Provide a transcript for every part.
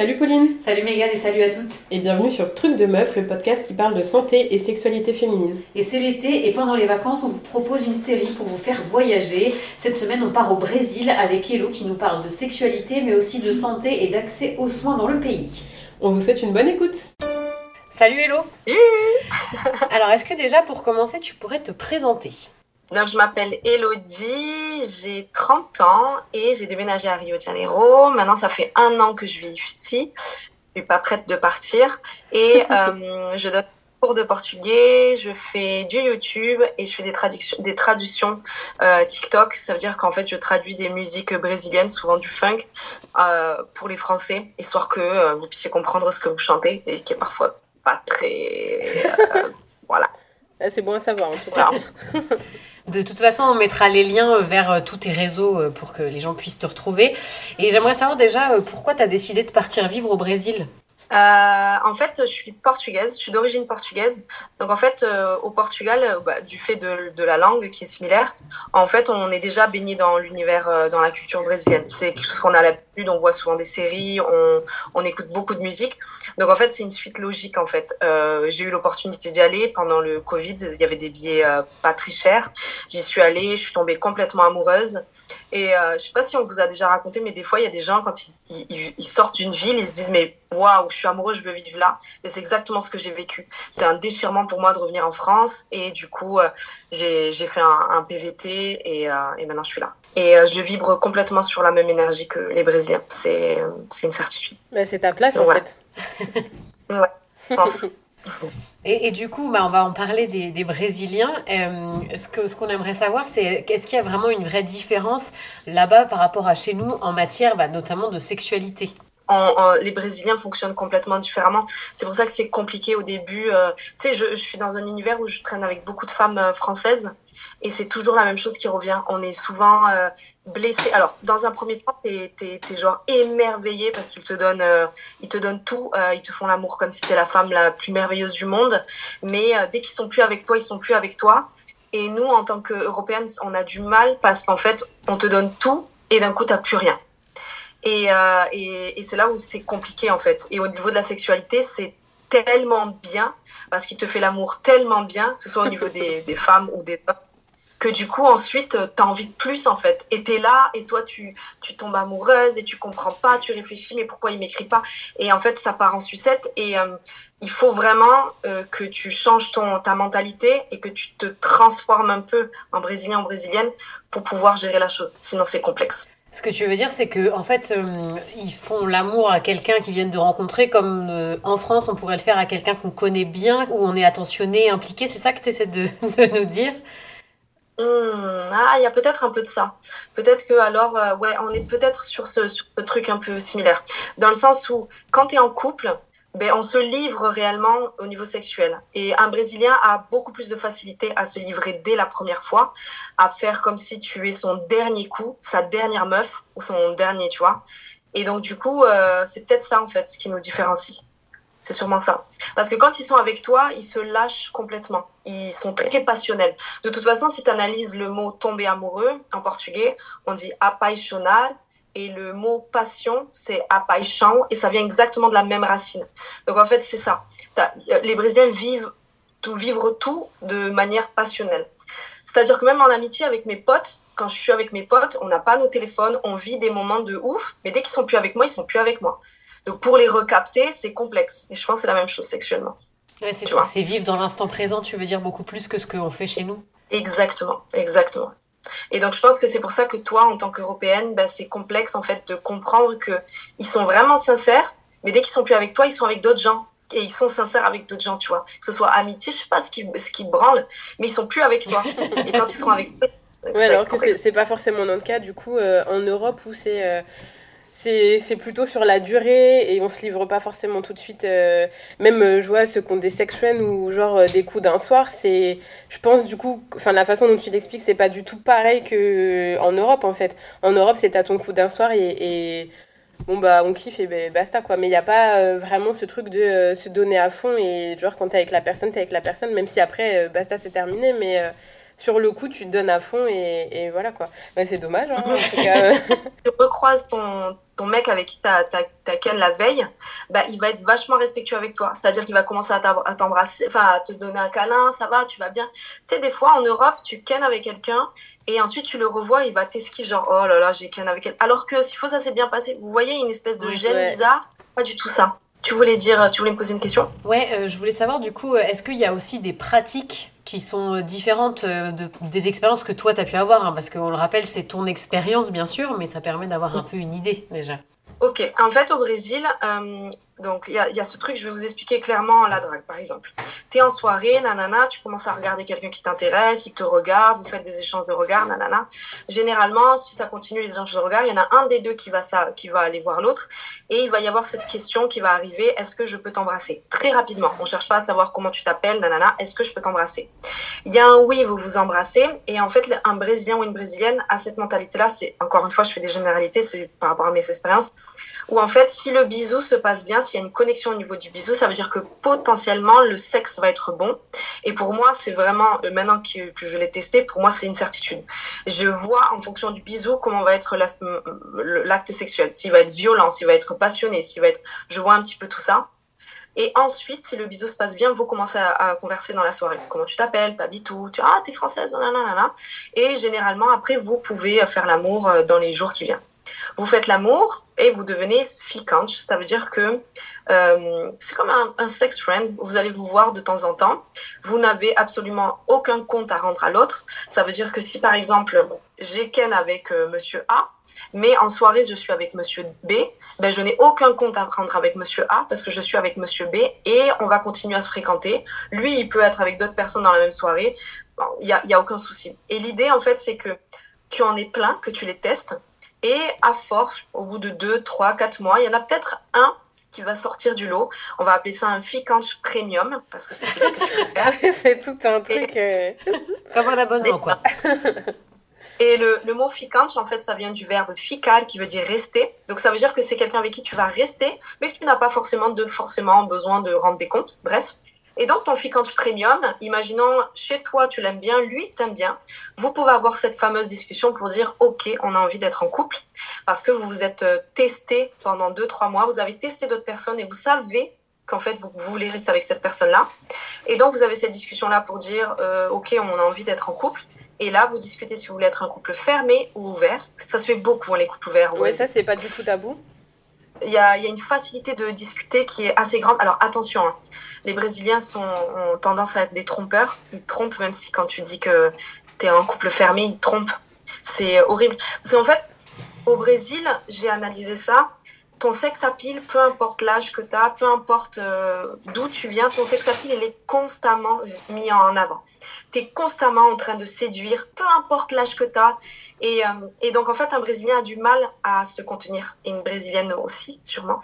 Salut Pauline Salut Megan et salut à toutes Et bienvenue sur Truc de Meuf, le podcast qui parle de santé et sexualité féminine. Et c'est l'été et pendant les vacances on vous propose une série pour vous faire voyager. Cette semaine on part au Brésil avec Hello qui nous parle de sexualité mais aussi de santé et d'accès aux soins dans le pays. On vous souhaite une bonne écoute Salut Hello Alors est-ce que déjà pour commencer tu pourrais te présenter? Donc, je m'appelle Elodie, j'ai 30 ans et j'ai déménagé à Rio de Janeiro. Maintenant, ça fait un an que je vis ici. Je suis pas prête de partir. Et euh, je donne cours de portugais, je fais du YouTube et je fais des traductions, des traductions euh, TikTok. Ça veut dire qu'en fait, je traduis des musiques brésiliennes, souvent du funk, euh, pour les Français, histoire que vous puissiez comprendre ce que vous chantez et qui est parfois pas très... Voilà. Ah, c'est bon à savoir en tout cas. De toute façon, on mettra les liens vers euh, tous tes réseaux euh, pour que les gens puissent te retrouver. Et j'aimerais savoir déjà euh, pourquoi tu as décidé de partir vivre au Brésil? Euh, en fait, je suis portugaise, je suis d'origine portugaise. Donc en fait, euh, au Portugal, euh, bah, du fait de, la langue qui est similaire, en fait, on est déjà baigné dans l'univers, euh, dans la culture brésilienne. C'est chose qu'on a on voit souvent des séries, on, écoute beaucoup de musique. Donc en fait, c'est une suite logique en fait. Euh, j'ai eu l'opportunité d'y aller pendant le Covid. Il y avait des billets pas très chers. J'y suis allée, je suis tombée complètement amoureuse. Et je sais pas si on vous a déjà raconté, mais des fois, il y a des gens quand ils, sortent d'une ville, ils se disent mais waouh, je suis amoureux, je veux vivre là. Et c'est exactement ce que j'ai vécu. C'est un déchirement pour moi de revenir en France. Et du coup, euh, j'ai fait un, PVT et, euh, et maintenant je suis là. Et euh, je vibre complètement sur la même énergie que les Brésiliens. C'est une certitude. Bah, c'est ta place Donc, en voilà. fait. ouais, pense. Et, et, du coup, bah, on va en parler des, des Brésiliens. Euh, ce qu'on ce qu'on aimerait savoir, c'est est-ce qu'il y a vraiment une vraie différence là-bas par rapport à chez nous en matière bah, notamment de sexualité? En, en, les Brésiliens fonctionnent complètement différemment. C'est pour ça que c'est compliqué au début. Euh, tu sais, je, je, suis dans un univers où je traîne avec beaucoup de femmes euh, françaises et c'est toujours la même chose qui revient. On est souvent euh, blessé. Alors, dans un premier temps, t'es es, es, genre émerveillé parce qu'ils te donnent, euh, ils te donnent tout. Euh, ils te font l'amour comme si t'étais la femme la plus merveilleuse du monde. Mais dès qu'ils sont plus avec toi, ils sont plus avec toi. Et nous, en tant qu'Européennes, on a du mal parce qu'en fait, on te donne tout et d'un coup, t'as plus rien. Et, euh, et, et c'est là où c'est compliqué en fait. Et au niveau de la sexualité, c'est tellement bien parce qu'il te fait l'amour tellement bien, que ce soit au niveau des, des femmes ou des hommes, que du coup ensuite t'as envie de plus en fait. Et t'es là et toi tu tu tombes amoureuse et tu comprends pas, tu réfléchis mais pourquoi il m'écrit pas? Et en fait ça part en sucette et euh, il faut vraiment euh, que tu changes ton ta mentalité et que tu te transformes un peu en brésilien en brésilienne pour pouvoir gérer la chose. Sinon c'est complexe. Ce que tu veux dire, c'est que en fait, euh, ils font l'amour à quelqu'un qu'ils viennent de rencontrer, comme euh, en France, on pourrait le faire à quelqu'un qu'on connaît bien, où on est attentionné, impliqué. C'est ça que tu essaies de, de, nous dire? Mmh, Ah, il y a peut-être un peu de ça. Peut-être que alors, euh, ouais, on est peut-être sur ce, ce truc un peu similaire, dans le sens où quand tu en couple, ben, on se livre réellement au niveau sexuel. Et un Brésilien a beaucoup plus de facilité à se livrer dès la première fois, à faire comme si tu es son dernier coup, sa dernière meuf ou son dernier, tu vois. Et donc, du coup, euh, c'est peut-être ça, en fait, ce qui nous différencie. C'est sûrement ça. Parce que quand ils sont avec toi, ils se lâchent complètement. Ils sont très passionnels. De toute façon, si tu analyses le mot tomber amoureux en portugais, on dit apaixonar et le mot passion, c'est apaixão et ça vient exactement de la même racine. Donc en fait, c'est ça. Les Brésiliens vivent tout, vivre tout de manière passionnelle. C'est-à-dire que même en amitié avec mes potes, quand je suis avec mes potes, on n'a pas nos téléphones, on vit des moments de ouf, mais dès qu'ils sont plus avec moi, ils sont plus avec moi. Donc pour les recapter, c'est complexe. Et je pense que c'est la même chose sexuellement. Ouais, c'est vivre dans l'instant présent, tu veux dire beaucoup plus que ce qu'on fait chez nous. Exactement, exactement. Et donc, je pense que c'est pour ça que toi, en tant qu'Européenne, bah, c'est complexe, en fait, de comprendre qu'ils sont vraiment sincères, mais dès qu'ils sont plus avec toi, ils sont avec d'autres gens. Et ils sont sincères avec d'autres gens, tu vois. Que ce soit amitié, je sais pas ce qui, ce qui branle, mais ils sont plus avec toi. Et quand ils seront avec toi, Ouais, alors que c'est pas forcément notre cas, du coup, euh, en Europe où c'est. Euh c'est plutôt sur la durée et on se livre pas forcément tout de suite. Euh, même, euh, je qui ont des sexuels ou genre euh, des coups d'un soir, c'est, je pense, du coup, enfin, la façon dont tu l'expliques, c'est pas du tout pareil qu'en Europe, en fait. En Europe, c'est à ton coup d'un soir et, bon, bah, on kiffe et ben, basta, quoi. Mais il n'y a pas euh, vraiment ce truc de euh, se donner à fond et genre, quand t'es avec la personne, t'es avec la personne, même si après, basta, c'est terminé, mais sur le coup, tu te donnes à fond et, et voilà quoi. Bah, c'est dommage, hein, en tout cas. tu recroises ton, ton mec avec qui t'as as, ken la veille, bah, il va être vachement respectueux avec toi. C'est-à-dire qu'il va commencer à t'embrasser, enfin, à te donner un câlin, ça va, tu vas bien. Tu sais, des fois, en Europe, tu ken avec quelqu'un et ensuite tu le revois, il va t'esquiver genre, oh là là, j'ai ken avec elle. Alors que si fois ça s'est bien passé, vous voyez une espèce de gêne bizarre, pas du tout ça. Tu voulais dire, tu voulais me poser une question? Ouais, euh, je voulais savoir du coup, euh, est-ce qu'il y a aussi des pratiques qui sont euh, différentes de, des expériences que toi tu as pu avoir hein, Parce qu'on le rappelle, c'est ton expérience bien sûr, mais ça permet d'avoir un peu une idée déjà. Ok, en fait au Brésil, donc, il y a, ce truc, je vais vous expliquer clairement la drague, par exemple. Tu es en soirée, nanana, tu commences à regarder quelqu'un qui t'intéresse, il te regarde, vous faites des échanges de regards, nanana. Généralement, si ça continue les échanges de regards, il y en a un des deux qui va, ça, qui va aller voir l'autre et il va y avoir cette question qui va arriver, est-ce que je peux t'embrasser? Très rapidement, on cherche pas à savoir comment tu t'appelles, nanana, est-ce que je peux t'embrasser? Il y a un oui, vous vous embrassez et en fait, un Brésilien ou une Brésilienne a cette mentalité-là, c'est, encore une fois, je fais des généralités, c'est par rapport à mes expériences, où en fait, si le bisou se passe bien, s'il y a une connexion au niveau du bisou, ça veut dire que potentiellement le sexe va être bon. Et pour moi, c'est vraiment, euh, maintenant que, je l'ai testé, pour moi, c'est une certitude. Je vois en fonction du bisou comment va être l'acte sexuel. S'il va être violent, s'il va être passionné, s'il va être, je vois un petit peu tout ça. Et ensuite, si le bisou se passe bien, vous commencez à, converser dans la soirée. Comment tu t'appelles, t'habites où, tu ah t'es française, nanana. Et généralement après, vous pouvez faire l'amour euh, dans les jours qui viennent. Vous faites l'amour et vous devenez ficante. Ça veut dire que euh, c'est comme un, sex friend. Vous allez vous voir de temps en temps. Vous n'avez absolument aucun compte à rendre à l'autre. Ça veut dire que si par exemple j'ai Ken avec euh, Monsieur A, mais en soirée je suis avec Monsieur B, ben je n'ai aucun compte à rendre avec Monsieur A parce que je suis avec Monsieur B et on va continuer à se fréquenter. Lui, il peut être avec d'autres personnes dans la même soirée. Il n'y y a aucun souci. Et l'idée en fait, c'est que tu en es plein, que tu les testes et à force, au bout de 2, 3, 4 mois, il y en a peut-être un qui va sortir du lot. On va appeler ça un Ficanch Premium, parce que c'est celui que tu faire. c'est tout un truc. Et... Euh... Comme un abonnement, quoi. Et le, le mot ficanch, en fait, ça vient du verbe ficar, qui veut dire rester. Donc, ça veut dire que c'est quelqu'un avec qui tu vas rester, mais que tu n'as pas forcément de forcément besoin de rendre des comptes. Bref. Et donc, ton Ficante Premium, imaginons chez toi, tu l'aimes bien, lui t'aime bien, vous pouvez avoir cette fameuse discussion pour dire, OK, on a envie d'être en couple parce que vous vous êtes euh, testé pendant deux, trois mois, vous avez testé d'autres personnes et vous savez qu'en fait, vous, voulez rester avec cette personne-là. Et donc, vous avez cette discussion-là pour dire, euh, OK, on a envie d'être en couple. Et là, vous discutez si vous voulez être un couple fermé ou ouvert. Ça se fait beaucoup, hein, les couples ouverts. Oui, ça, c'est pas du tout tabou. Il y a, y a, une facilité de discuter qui est assez grande. Alors, attention, hein les Brésiliens sont, ont tendance à être des trompeurs. Ils trompent, même si quand tu dis que tu es un couple fermé, ils trompent. C'est horrible. Parce qu'en fait, au Brésil, j'ai analysé ça. Ton sex appeal, peu importe l'âge que tu as, peu importe euh, d'où tu viens, ton sex appeal, il est constamment mis en avant tu es constamment en train de séduire, peu importe l'âge que tu as. Et, euh, et, donc, en fait, un Brésilien a du mal à se contenir. Et une Brésilienne aussi, sûrement.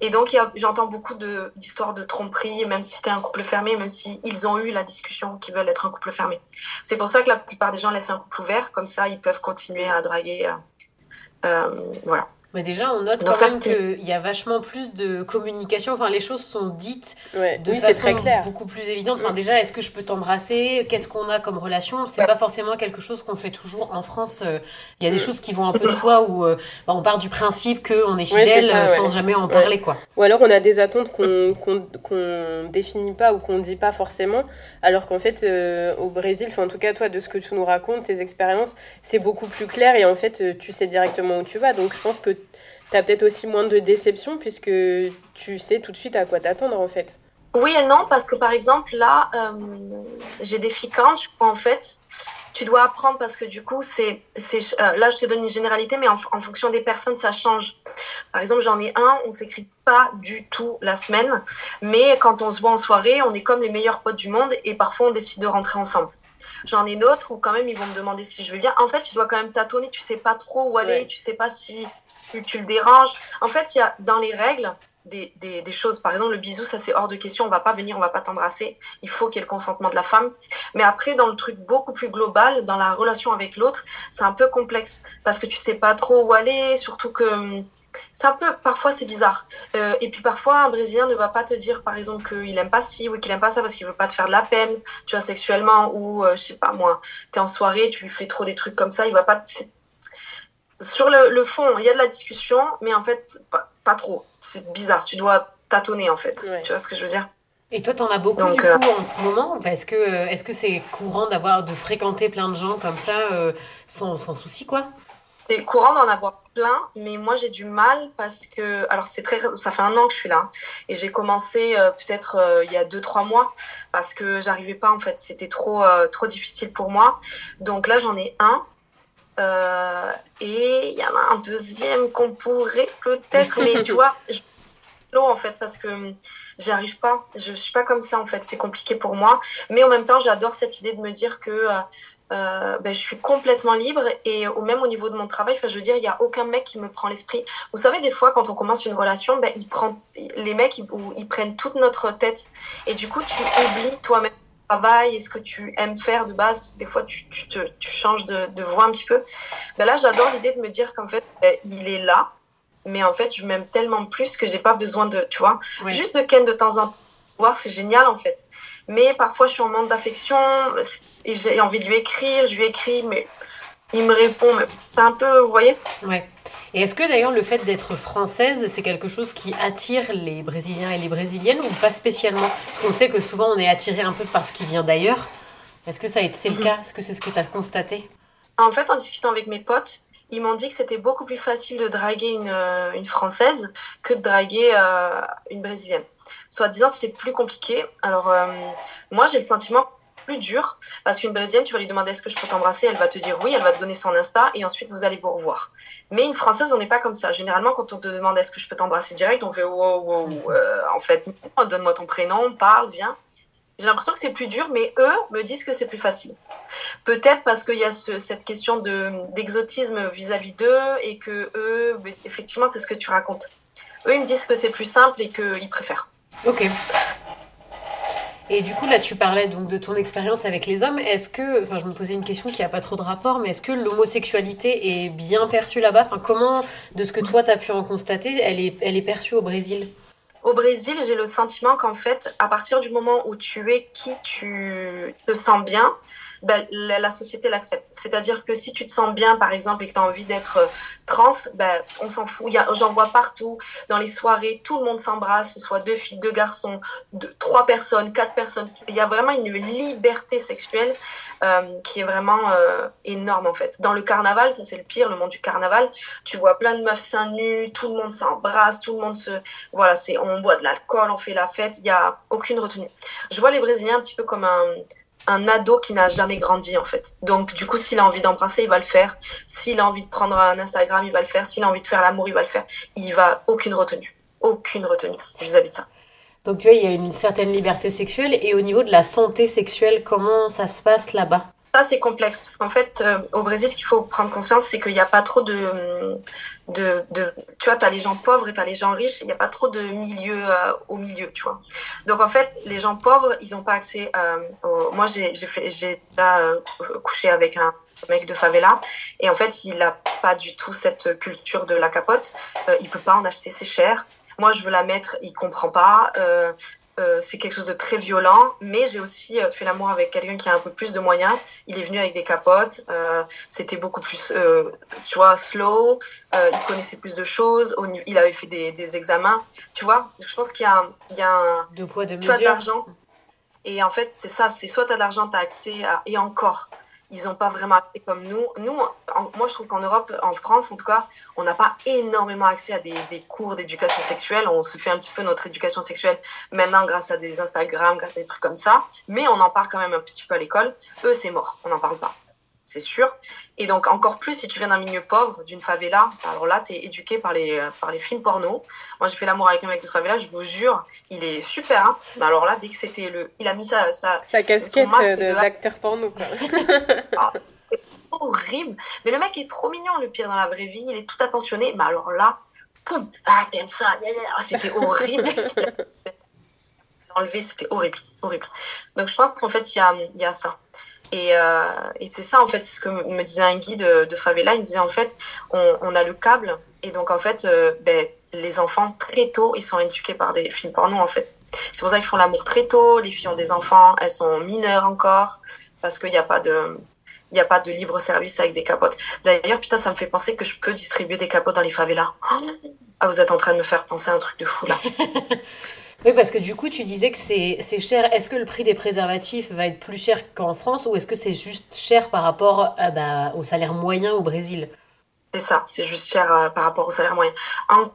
Et donc, j'entends beaucoup d'histoires de, tromperie, même si tu es un couple fermé, même s'ils ils ont eu la discussion qu'ils veulent être un couple fermé. C'est pour ça que la plupart des gens laissent un couple ouvert, comme ça, ils peuvent continuer à draguer. Euh, euh voilà. Mais déjà, on note quand même qu'il y a vachement plus de communication. Enfin, les choses sont dites de façon beaucoup plus évidente. Enfin, déjà, est-ce que je peux t'embrasser? Qu'est-ce qu'on a comme relation? C'est pas forcément quelque chose qu'on fait toujours en France. Euh, il y a des mm. choses qui vont un peu de soi où euh, bah, on part du principe qu'on est fidèle euh, sans jamais en parler, quoi. Ou alors on a des attentes qu'on qu'on définit pas ou qu'on dit pas forcément, alors qu'en fait, au Brésil, en tout cas, toi, de ce que tu nous racontes, tes expériences, c'est beaucoup plus clair et en fait, tu sais directement où tu vas. Donc, je pense que tu as peut-être aussi moins de déception puisque tu sais tout de suite à quoi t'attendre en fait. Oui et non, parce que par exemple, là, euh, j'ai des je crois, en fait, tu dois apprendre parce que du coup, c'est, c'est, euh, là, je te donne une généralité, mais en, en, fonction des personnes, ça change. Par exemple, j'en ai un, on s'écrit pas du tout la semaine, mais quand on se voit en soirée, on est comme les meilleurs potes du monde et parfois on décide de rentrer ensemble. J'en ai d'autres où quand même ils vont me demander si je vais bien. En fait, tu dois quand même tâtonner, tu sais pas trop où aller, tu sais pas si tu, le déranges. En fait, il y a dans les règles des, des, choses. Par exemple, le bisou, ça c'est hors de question. On va pas venir, on va pas t'embrasser. Il faut qu'il y ait le consentement de la femme. Mais après, dans le truc beaucoup plus global, dans la relation avec l'autre, c'est un peu complexe parce que tu sais pas trop où aller. Surtout que c'est un peu, parfois c'est bizarre. Euh, et puis parfois, un Brésilien ne va pas te dire, par exemple, qu'il aime pas ci ou qu'il aime pas ça parce qu'il veut pas te faire de la peine, tu vois, sexuellement, ou euh, je sais pas moi, t'es en soirée, tu lui fais trop des trucs comme ça, il va pas. Sur le, le, fond, il y a de la discussion, mais en fait, pas, pas trop. C'est bizarre, tu dois tâtonner en fait. Tu vois ce que je veux dire? Et toi, t'en as beaucoup du coup en ce moment? Est-ce que est-ce que c'est courant d'avoir de fréquenter plein de gens comme ça euh, sans, sans souci quoi? C'est courant d'en avoir plein, mais moi j'ai du mal parce que, alors c'est très, ça fait un an que je suis là et j'ai commencé euh, peut-être euh, il y a deux trois mois parce que j'arrivais pas en fait, c'était trop euh, trop difficile pour moi. Donc là j'en ai un et il y en a un deuxième qu'on pourrait peut-être, mais tu vois, je en fait parce que j'y arrive pas, je suis pas comme ça en fait, c'est compliqué pour moi, mais en même temps j'adore cette idée de me dire que euh, ben, je suis complètement libre et au même au niveau de mon travail, enfin, je veux dire, il n'y a aucun mec qui me prend l'esprit. Vous savez, des fois, quand on commence une relation, ben, il prend, les mecs, ils, ils prennent toute notre tête. Et du coup, tu oublies toi-même travail et ce que tu aimes faire de base. Des fois, tu, tu, te, tu changes de, de, voix un petit peu. Ben là, j'adore l'idée de me dire qu'en fait, ben, il est là, mais en fait, je m'aime tellement plus que j'ai pas besoin de, tu vois, juste de ken de temps en temps. Voir, c'est génial en fait. Mais parfois, je suis en manque d'affection et j'ai envie de lui écrire, je lui écris, mais il me répond. C'est un peu, vous voyez Ouais. Et est-ce que d'ailleurs le fait d'être française, c'est quelque chose qui attire les Brésiliens et les Brésiliennes ou pas spécialement? Parce qu'on sait que souvent on est attiré un peu par ce qui vient d'ailleurs. Est-ce que ça a été c'est le mhm. cas? Est-ce que c'est ce que tu as constaté? En fait, en discutant avec mes potes, ils m'ont dit que c'était beaucoup plus facile de draguer une, euh, une Française que de draguer euh, une Brésilienne. Soit disant, c'est plus compliqué. Alors, euh, moi, j'ai le sentiment plus dur parce qu'une brésilienne, tu vas lui demander est-ce que je peux t'embrasser, elle va te dire oui, elle va te donner son Insta et ensuite vous allez vous revoir. Mais une française, on n'est pas comme ça. Généralement, quand on te demande est-ce que je peux t'embrasser direct, on fait wow, wow, euh, en fait, donne-moi ton prénom, parle, viens. J'ai l'impression que c'est plus dur, mais eux me disent que c'est plus facile. Peut-être parce qu'il y a ce, cette question de d'exotisme vis-à-vis d'eux et que eux, effectivement, c'est ce que tu racontes. Eux, ils me disent que c'est plus simple et qu'ils préfèrent. Ok. Et du coup, là, tu parlais donc de ton expérience avec les hommes. Est-ce que, enfin, je me posais une question qui n'a pas trop de rapport, mais est-ce que l'homosexualité est bien perçue là-bas? Enfin, Comment, de ce que toi, tu as pu en constater, elle est, elle est perçue au Brésil? Au Brésil, j'ai le sentiment qu'en fait, à partir du moment où tu es qui tu te sens bien, ben, la, société l'accepte. C'est-à-dire que si tu te sens bien, par exemple, et que tu as envie d'être euh, trans, ben, on s'en fout. J'en vois partout, dans les soirées, tout le monde s'embrasse, ce soit deux filles, deux garçons, trois personnes, quatre personnes. Il y a vraiment une liberté sexuelle euh, qui est vraiment euh, énorme, en fait. Dans le carnaval, ça c'est le pire, le monde du carnaval, tu vois plein de meufs seins nus, tout le monde s'embrasse, tout le monde se... Voilà, on boit de l'alcool, on fait la fête, il n'y a aucune retenue. Je vois les Brésiliens un petit peu comme un un ado qui n'a jamais grandi en fait. Donc du coup, s'il a envie d'embrasser, il va le faire. S'il a envie de prendre un Instagram, il va le faire. S'il a envie de faire l'amour, il va le faire. Il va aucune retenue, aucune retenue vis-à-vis de ça. Donc tu vois, il y a une certaine liberté sexuelle et au niveau de la santé sexuelle, comment ça se passe là-bas? Ça c'est complexe parce qu'en fait, euh, au Brésil, ce qu'il faut prendre conscience, c'est qu'il n'y a pas trop de de, tu vois, tu as les gens pauvres et tu as les gens riches, il n'y a pas trop de milieu euh, au milieu, tu vois. Donc en fait, les gens pauvres, ils n'ont pas accès euh, au... Moi, j'ai déjà euh, couché avec un mec de favela et en fait, il n'a pas du tout cette culture de la capote. Il peut pas en acheter, c'est cher. Moi, je veux la mettre, il comprend pas. Euh, c'est quelque chose de très violent, mais j'ai aussi euh, fait l'amour avec quelqu'un qui a un peu plus de moyens. Il est venu avec des capotes, euh, c'était beaucoup plus, tu vois, slow, il connaissait plus de choses, il avait fait des, des examens, tu vois. Je pense qu'il y a, il y a un... De poids, de Tu as de l'argent, et en fait, c'est ça, c'est soit tu as de l'argent, tu as accès à... Et encore, ils n'ont pas vraiment accès comme nous. Nous, moi, je trouve qu'en Europe, en France, en tout cas, on n'a pas énormément accès à des, des cours d'éducation sexuelle. On se fait un petit peu notre éducation sexuelle maintenant grâce à des Instagram, grâce à des trucs comme ça. Mais on en parle quand même un petit peu à l'école. Eux, c'est mort. On n'en parle pas c'est sûr. Et donc, encore plus si tu viens d'un milieu pauvre, d'une favela, alors là, tu es éduqué par les, par les films porno. Moi, j'ai fait l'amour avec un mec de favela, je vous jure, il est super. Hein. Mais alors là, dès que c'était le. Il a mis ça. Sa, sa casquette d'acteur porno, quoi. ah, horrible. Mais le mec est trop mignon, le pire dans la vraie vie. Il est tout attentionné. Mais alors là, poum, ah, t'aimes ça. C'était horrible. Enlevé, c'était horrible, horrible. Donc, je pense qu'en fait, il y a, y a ça. Et, euh, et c'est ça, en fait, ce que me disait un guide de, de, favela. Il me disait, en fait, on, on, a le câble Et donc, en fait, ben, les enfants, très tôt, ils sont éduqués par des films porno, en fait. C'est pour ça qu'ils font l'amour très tôt. Les filles ont des enfants, elles sont mineures encore, parce qu'il n'y a pas de... Il n'y a pas de libre service avec des capotes. D'ailleurs, putain, ça me fait penser que je peux distribuer des capotes dans les favelas. Ah, vous êtes en train de me faire penser à un truc de fou là. oui, parce que du coup, tu disais que c'est cher. Est-ce que le prix des préservatifs va être plus cher qu'en France ou est-ce que c'est juste cher par rapport euh, bah, au salaire moyen au Brésil? C'est ça, c'est juste cher euh, par rapport au salaire moyen.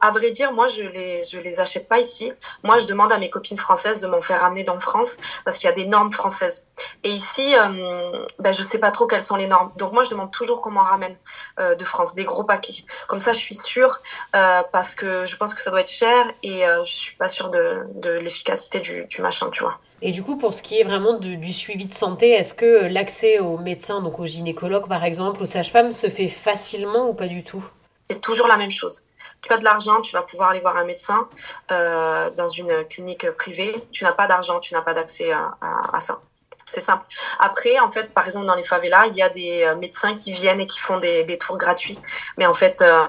à vrai dire, moi, je les, je les achète pas ici. Moi, je demande à mes copines françaises de m'en faire ramener dans France parce qu'il y a des normes françaises. Et ici, euh, ben, je sais pas trop quelles sont les normes. Donc, moi, je demande toujours qu'on m'en ramène euh, de France, des gros paquets. Comme ça, je suis sûre euh, parce que je pense que ça doit être cher et je suis pas sûre de, de l'efficacité du, du machin, tu vois. Et du coup, pour ce qui est vraiment du suivi de santé, est-ce que l'accès aux médecins, donc aux gynécologues par exemple, aux sages-femmes, se fait facilement ou pas du tout? C'est toujours la même chose. Tu as de l'argent, tu vas pouvoir aller voir un médecin euh, dans une clinique privée. Tu n'as pas d'argent, tu n'as pas d'accès à, ça. C'est simple. Après, en fait, par exemple, dans les favelas, il y a des euh, médecins qui viennent et qui font des, tours gratuits. Mais en fait, euh,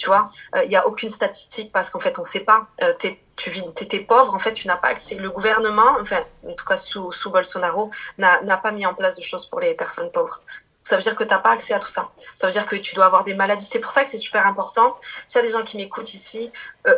tu vois, il euh, n'y a aucune statistique parce qu'en fait, on ne sait pas. Euh, tu étais pauvre, en fait, tu n'as pas accès. Le gouvernement, enfin, en tout cas sous, sous Bolsonaro, n'a pas mis en place de choses pour les personnes pauvres. Ça veut dire que tu n'as pas accès à tout ça. Ça veut dire que tu dois avoir des maladies. C'est pour ça que c'est super important. S'il y a des gens qui m'écoutent ici, euh,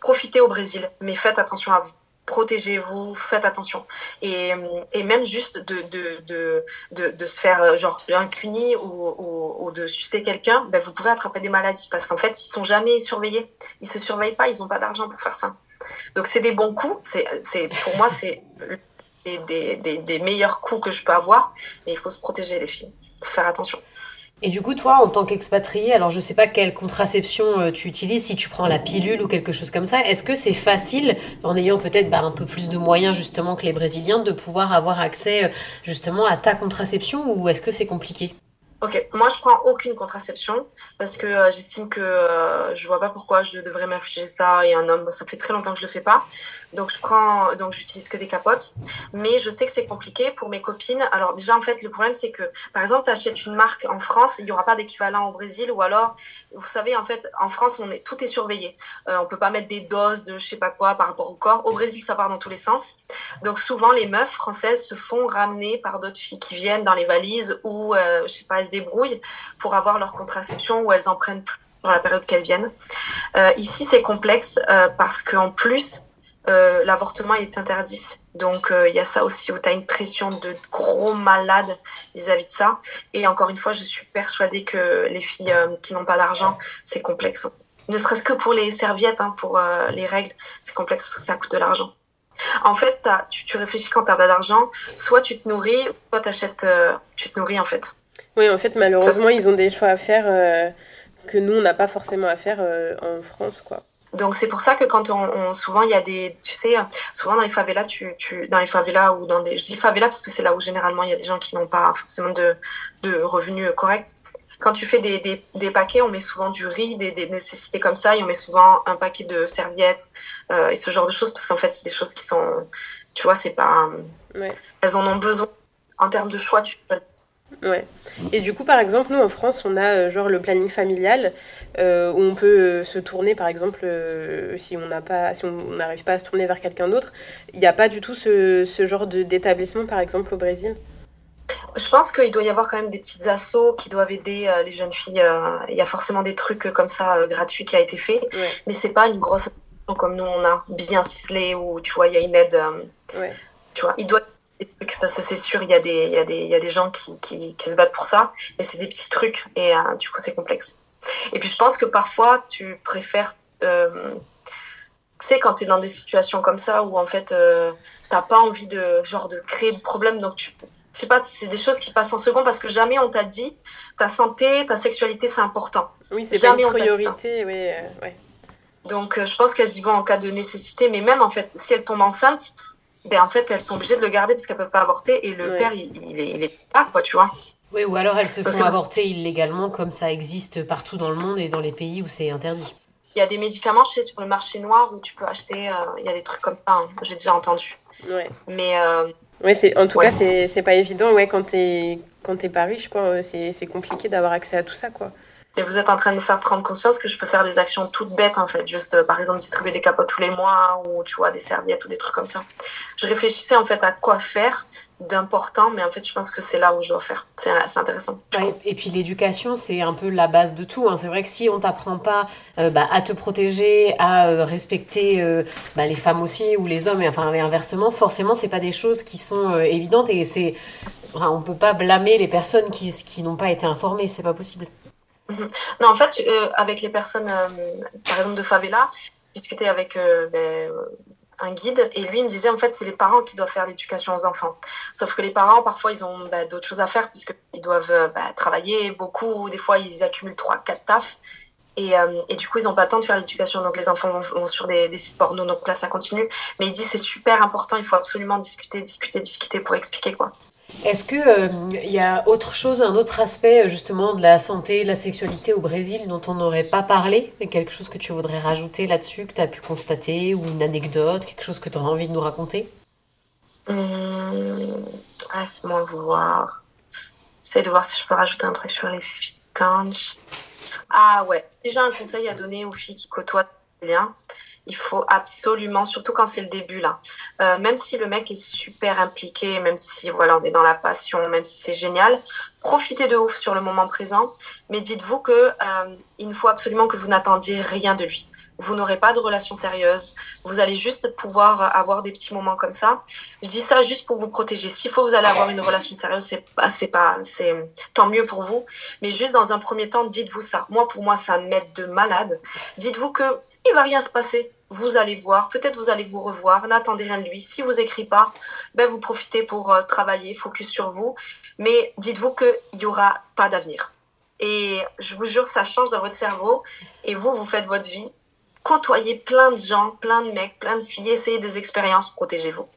profitez au Brésil, mais faites attention à vous protégez-vous, faites attention. Et, et même juste de, de, de, de, de se faire euh, genre un cuni ou, ou, ou de sucer quelqu'un, ben vous pouvez attraper des maladies parce qu'en fait, ils sont jamais surveillés. Ils se surveillent pas, ils ont pas d'argent pour faire ça. Donc c'est des bons coups. C'est, c'est, pour moi, c'est des, des, des, meilleurs coups que je peux avoir. Et il faut se protéger, les filles. Faut faire attention. Et du coup, toi, en tant qu'expatrié, alors je sais pas quelle contraception euh, tu utilises, si tu prends la pilule ou quelque chose comme ça, est-ce que c'est facile, en ayant peut-être bah, un peu plus de moyens justement que les Brésiliens, de pouvoir avoir accès euh, justement à ta contraception ou est-ce que c'est compliqué? Ok, moi je prends aucune contraception parce que euh, j'estime que euh, je vois pas pourquoi je devrais m'infliger ça et un homme, ça fait très longtemps que je le fais pas. Donc je prends, donc j'utilise que des capotes, mais je sais que c'est compliqué pour mes copines. Alors déjà en fait le problème c'est que par exemple tu achètes une marque en France, il y aura pas d'équivalent au Brésil ou alors vous savez en fait en France tout est surveillé. Euh, on peut pas mettre des doses de je sais pas quoi par rapport au corps. Au Brésil ça part dans tous les sens. Donc souvent les meufs françaises se font ramener par d'autres filles qui viennent dans les valises ou euh, je sais pas débrouillent pour avoir leur contraception ou elles en prennent plus dans la période qu'elles viennent. Euh, ici, c'est complexe euh, parce qu'en plus, euh, l'avortement est interdit. Donc, il y a ça aussi où tu as une pression de gros malades vis-à-vis de ça. Et encore une fois, je suis persuadée que les filles qui n'ont pas d'argent, c'est complexe. Ne serait-ce que pour les serviettes, hein, pour les règles, c'est complexe parce que ça coûte de l'argent. En fait, tu, tu réfléchis quand tu n'as pas d'argent, soit tu te nourris, soit t'achètes, tu te nourris en fait. Oui, en fait, malheureusement, ils ont des choix à faire euh, que nous, on n'a pas forcément à faire euh, en France, quoi. Donc c'est pour ça que quand on, on, souvent il y a des tu sais souvent dans les favelas tu tu dans les favelas ou dans des je dis favelas parce que c'est là où généralement il y a des gens qui n'ont pas forcément de de revenus corrects. Quand tu fais des, des, des paquets, on met souvent du riz, des, des nécessités comme ça, et on met souvent un paquet de serviettes euh, et ce genre de choses parce qu'en fait c'est des choses qui sont tu vois c'est pas Ouais. elles en ont besoin en termes de choix tu Ouais. Et du coup, par exemple, nous en France, on a euh, genre le planning familial euh, où on peut euh, se tourner, par exemple, euh, si on n'a pas, si on n'arrive pas à se tourner vers quelqu'un d'autre. Il n'y a pas du tout ce, ce genre d'établissement, par exemple, au Brésil? Je pense qu'il doit y avoir quand même des petites assos qui doivent aider les jeunes filles. Il y a forcément des trucs comme ça gratuits qui a été fait, Ouais. mais c'est pas une grosse comme nous on a bien ciselé où tu vois il y a une aide. Ouais. tu vois, il doit des trucs parce que c'est sûr il y a des il y a des il y a des gens qui qui, qui se battent pour ça, mais c'est des petits trucs et euh, du coup c'est complexe. Et puis je pense que parfois tu préfères euh, tu sais quand tu es dans des situations comme ça où en fait euh, t'as pas envie de genre de créer de problèmes donc tu sais pas, c'est des choses qui passent en second parce que jamais on t'a dit ta santé, ta sexualité, c'est important. Oui, c'est pas une priorité. Ouais, euh, ouais. Donc, euh, je pense qu'elles y vont en cas de nécessité, mais même en fait, si elles tombent enceintes, ben en fait, elles sont obligées de le garder parce qu'elles peuvent pas avorter et le Ouais. père, il, il, est, il est pas, quoi, tu vois. Oui, ou alors elles se font avorter illégalement comme ça existe partout dans le monde et dans les pays où c'est interdit. Il y a des médicaments, je sais, sur le marché noir où tu peux acheter, euh, il y a des trucs comme ça, hein, j'ai déjà entendu. Ouais. Mais euh, Ouais, c'est, en tout Ouais. cas, c'est, c'est pas évident. Ouais, quand t'es, quand t'es pas riche, quoi, c'est, c'est compliqué d'avoir accès à tout ça, quoi. Et vous êtes en train de faire prendre conscience que je peux faire des actions toutes bêtes, en fait. Juste, par exemple, distribuer des capotes tous les mois ou, tu vois, des serviettes ou des trucs comme ça. Je réfléchissais, en fait, à quoi faire d'important, mais en fait, je pense que c'est là où je dois faire. C'est intéressant. et puis l'éducation, c'est un peu la base de tout. Hein. C'est vrai que si on t'apprend pas euh, bah, à te protéger, à euh, respecter euh, bah, les femmes aussi ou les hommes, et enfin inversement, forcément, c'est pas des choses qui sont évidentes et c'est, enfin, on peut pas blâmer les personnes qui, qui n'ont pas été informées. C'est pas possible. Mhm. Non, en fait, avec les personnes, par exemple de favela, discuter avec ben, un guide et lui il me disait en fait c'est les parents qui doivent faire l'éducation aux enfants. Sauf que les parents parfois ils ont bah, d'autres choses à faire puisqu'ils doivent euh, bah, travailler beaucoup des fois ils accumulent trois quatre tafs et, euh, et, du coup ils n'ont pas le temps de faire l'éducation. Donc les enfants vont, sur des, des sites porno. Donc là ça continue. Mais il dit c'est super important il faut absolument discuter discuter discuter pour expliquer quoi est-ce qu'il il euh, y a autre chose, un autre aspect justement de la santé, de la sexualité au Brésil dont on n'aurait pas parlé? Quelque chose que tu voudrais rajouter là-dessus, que tu as pu constater, ou une anecdote, quelque chose que tu aurais envie de nous raconter? Hum, Laisse-moi voir. J'essaie de voir si je peux rajouter un truc sur les filles. Ah ouais, déjà un conseil à donner aux filles qui côtoient bien il faut absolument, surtout quand c'est le début là, euh, même si le mec est super impliqué, même si voilà on est dans la passion, même si c'est génial, profitez de ouf sur le moment présent, mais dites-vous que euh, il faut absolument que vous n'attendiez rien de lui. Vous n'aurez pas de relation sérieuse. Vous allez juste pouvoir avoir des petits moments comme ça. Je dis ça juste pour vous protéger. S'il faut vous allez avoir une relation sérieuse, c'est pas, c'est pas, c'est tant mieux pour vous. Mais juste dans un premier temps, dites-vous ça. Moi, pour moi, ça m'aide de malade. Dites-vous que il va rien se passer vous allez voir, peut-être vous allez vous revoir, n'attendez rien de lui. Si vous écrit pas, ben vous profitez pour euh, travailler, focus sur vous, mais dites-vous qu'il n'y aura pas d'avenir. Et je vous jure, ça change dans votre cerveau, et vous, vous faites votre vie, côtoyez plein de gens, plein de mecs, plein de filles, essayez des expériences, protégez-vous.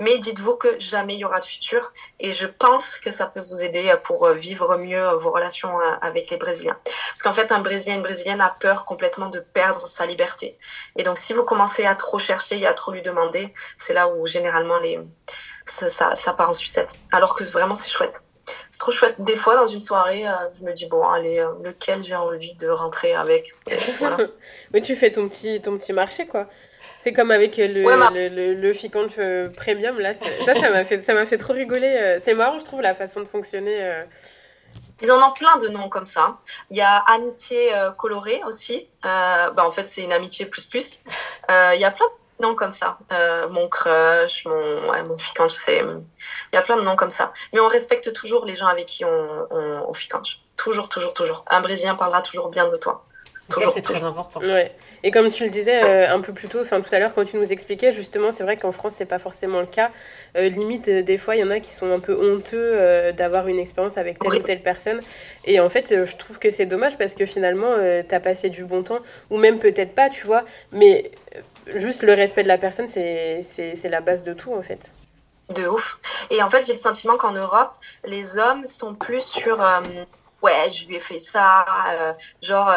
Mais dites-vous que jamais il y aura de futur. Et je pense que ça peut vous aider pour euh, vivre mieux euh, vos relations euh, avec les Brésiliens. Parce qu'en fait, un Brésilien, une Brésilienne a peur complètement de perdre sa liberté. Et donc, si vous commencez à trop chercher et à trop lui demander, c'est là où généralement les, ça, ça, part en sucette. Alors que vraiment, c'est chouette c'est trop chouette. Des fois, dans une soirée, je me dis, bon, allez, lequel j'ai envie de rentrer avec? Mais tu fais ton petit, ton petit marché, quoi. C'est comme avec le, le, le, le, Premium, là. Ça, ça m'a fait, ça fait trop rigoler. Euh. C'est marrant, je trouve, la façon de fonctionner. Euh. Ils en ont plein de noms comme ça. Il y a Amitié euh, Colorée aussi. bah, en fait, c'est une amitié plus plus. il y a plein de noms comme ça. mon crush, mon, ouais, mon ficant, sais. Il y a plein de noms comme ça. Mais on respecte toujours les gens avec qui on, on, on Toujours, toujours, toujours. Un Brésilien parlera toujours bien de toi. Toujours, c'est très important. Ouais. Et comme tu le disais euh, un peu plus tôt, enfin tout à l'heure quand tu nous expliquais, justement, c'est vrai qu'en France c'est pas forcément le cas. Euh, limite, euh, des fois, il y en a qui sont un peu honteux d'avoir une expérience avec telle ou telle personne. Et en fait, je trouve que c'est dommage parce que finalement, tu as passé du bon temps, ou même peut-être pas, tu vois. Mais juste le respect de la personne, c'est la base de tout en fait. De ouf. Et en fait, j'ai le sentiment qu'en Europe, les hommes sont plus sur ouais, je lui ai fait ça, genre,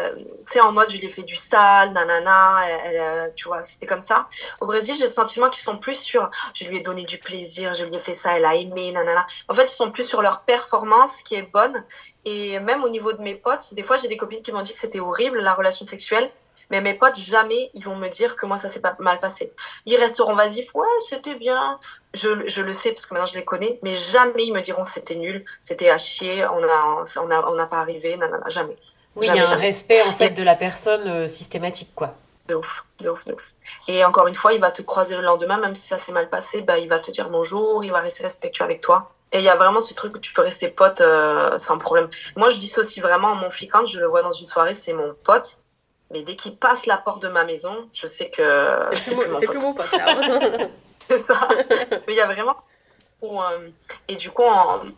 euh, tu sais, en mode, je lui ai fait du sale, nanana, elle, euh, tu vois, c'était comme ça. Au Brésil, j'ai le sentiment qu'ils sont plus sur, je lui ai donné du plaisir, je lui ai fait ça, elle a aimé, nanana. En fait, ils sont plus sur leur performance qui est bonne. Et même au niveau de mes potes, des fois, j'ai des copines qui m'ont dit que c'était horrible, la relation sexuelle. Mais mes potes, jamais ils vont me dire que moi, ça s'est pas mal passé. Ils resteront vasifs, ouais, c'était bien. Je, je, le sais parce que maintenant je les connais, mais jamais ils me diront c'était nul, c'était à chier, on n'a on a, on a pas arrivé, nanana, jamais. Oui, il y a un respect en fait de la personne euh, systématique, quoi. De ouf, de ouf, de ouf. Et encore une fois, il va te croiser le lendemain, même si ça s'est mal passé, bah, il va te dire bonjour, il va rester respectueux avec toi. Et il y a vraiment ce truc où tu peux rester pote euh, sans problème. Moi, je dissocie vraiment mon fille quand je le vois dans une soirée, c'est mon pote. Mais dès qu'il passe la porte de ma maison, je sais que c'est plus, plus, mon pote. c'est ça. Mais il y a vraiment euh, et du coup,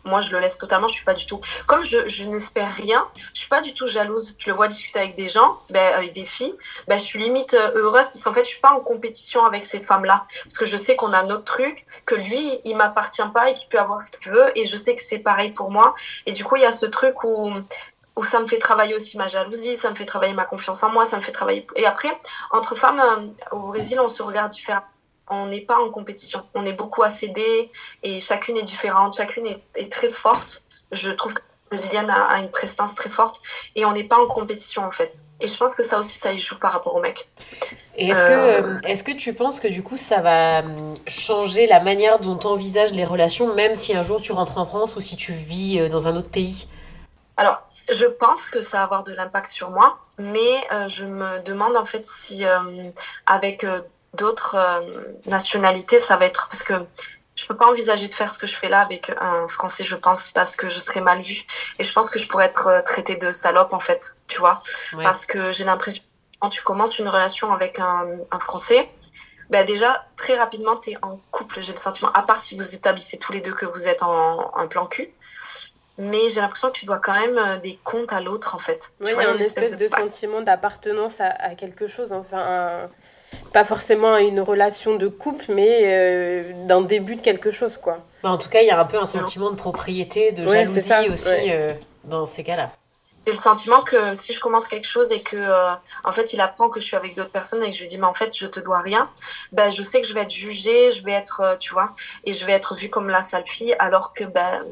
moi, je le laisse totalement. Je suis pas du tout. Comme je, je n'espère rien, je suis pas du tout jalouse. Je le vois discuter avec des gens, ben, avec des filles. Ben, je suis limite euh, heureuse parce qu'en fait, je suis pas en compétition avec ces femmes-là. Parce que je sais qu'on a notre truc, que lui, il m'appartient pas et qu'il peut avoir ce qu'il veut. Et je sais que c'est pareil pour moi. Et du coup, il y a ce truc où où ça me fait travailler aussi ma jalousie, ça me fait travailler ma confiance en moi, ça me fait travailler. Et après, entre femmes euh, au Brésil, on se regarde différemment on n'est pas en compétition. On est beaucoup à céder et chacune est différente, chacune est, très forte. Je trouve que brésilienne a, une prestance très forte et on n'est pas en compétition en fait. Et je pense que ça aussi, ça y joue par rapport au mec. Et est-ce que, est que tu penses que du coup, ça va hum, changer la manière dont tu envisages les relations, même si un jour tu rentres en France ou si tu vis dans un autre pays? Alors, je pense que ça va avoir de l'impact sur moi, mais je me demande en fait si avec d'autres nationalités, ça va être parce que je peux pas envisager de faire ce que je fais là avec un français, je pense, parce que je serais mal vue. Et je pense que je pourrais être euh, traitée de salope, en fait, tu vois. Parce que j'ai l'impression, quand tu commences une relation avec un, un français, ben déjà, très rapidement, tu es en couple, j'ai le sentiment, à part si vous établissez tous les deux que vous êtes en, en plan cul. Mais j'ai l'impression que tu dois quand même euh, des comptes à l'autre, en fait. Oui, il y a une espèce de, sentiment d'appartenance à, à, quelque chose, enfin, un pas forcément une relation de couple, mais euh, d'un début de quelque chose, quoi. Bah, en tout cas, il y a un peu un sentiment de propriété, de jalousie aussi euh, dans ces cas-là. J'ai le sentiment que si je commence quelque chose et que euh, en fait il apprend que je suis avec d'autres personnes et que je lui dis mais en fait je te dois rien, ben je sais que je vais être jugée, je vais être tu vois et je vais être vue comme la sale fille alors que ben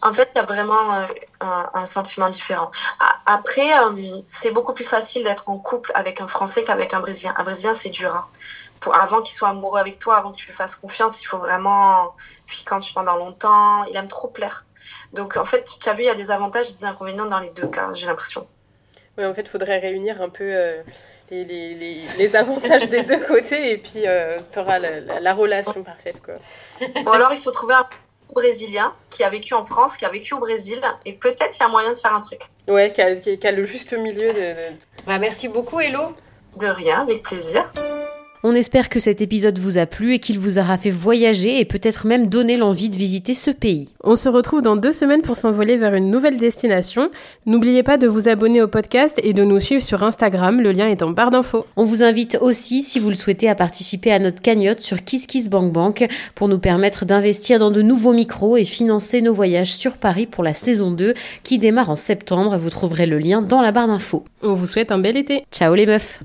en fait, il y a vraiment euh, un, sentiment différent. Après, euh, c'est beaucoup plus facile d'être en couple avec un Français qu'avec un Brésilien. Un Brésilien, c'est dur. Hein. Pour, avant qu'il soit amoureux avec toi, avant que tu lui fasses confiance, il faut vraiment, quand tu pendant longtemps, il aime trop plaire. Donc, en fait, tu as vu, il y a des avantages et des inconvénients dans les deux cas, j'ai l'impression. Oui, en fait, il faudrait réunir un peu euh, les, les, les, avantages des deux côtés et puis tu auras la, la, relation parfaite. Quoi. Bon, alors, il faut trouver un brésilien qui a vécu en France, qui a vécu au Brésil, et peut-être il y a moyen de faire un truc. Ouais, qui a, le juste milieu de... Bah, merci beaucoup, Hello. De rien, avec plaisir. On espère que cet épisode vous a plu et qu'il vous aura fait voyager et peut-être même donner l'envie de visiter ce pays. On se retrouve dans deux semaines pour s'envoler vers une nouvelle destination. N'oubliez pas de vous abonner au podcast et de nous suivre sur Instagram, le lien est en barre d'infos. On vous invite aussi, si vous le souhaitez, à participer à notre cagnotte sur KissKissBankBank pour nous permettre d'investir dans de nouveaux micros et financer nos voyages sur Paris pour la saison 2 qui démarre en septembre. Vous trouverez le lien dans la barre d'infos. On vous souhaite un bel été. Ciao les meufs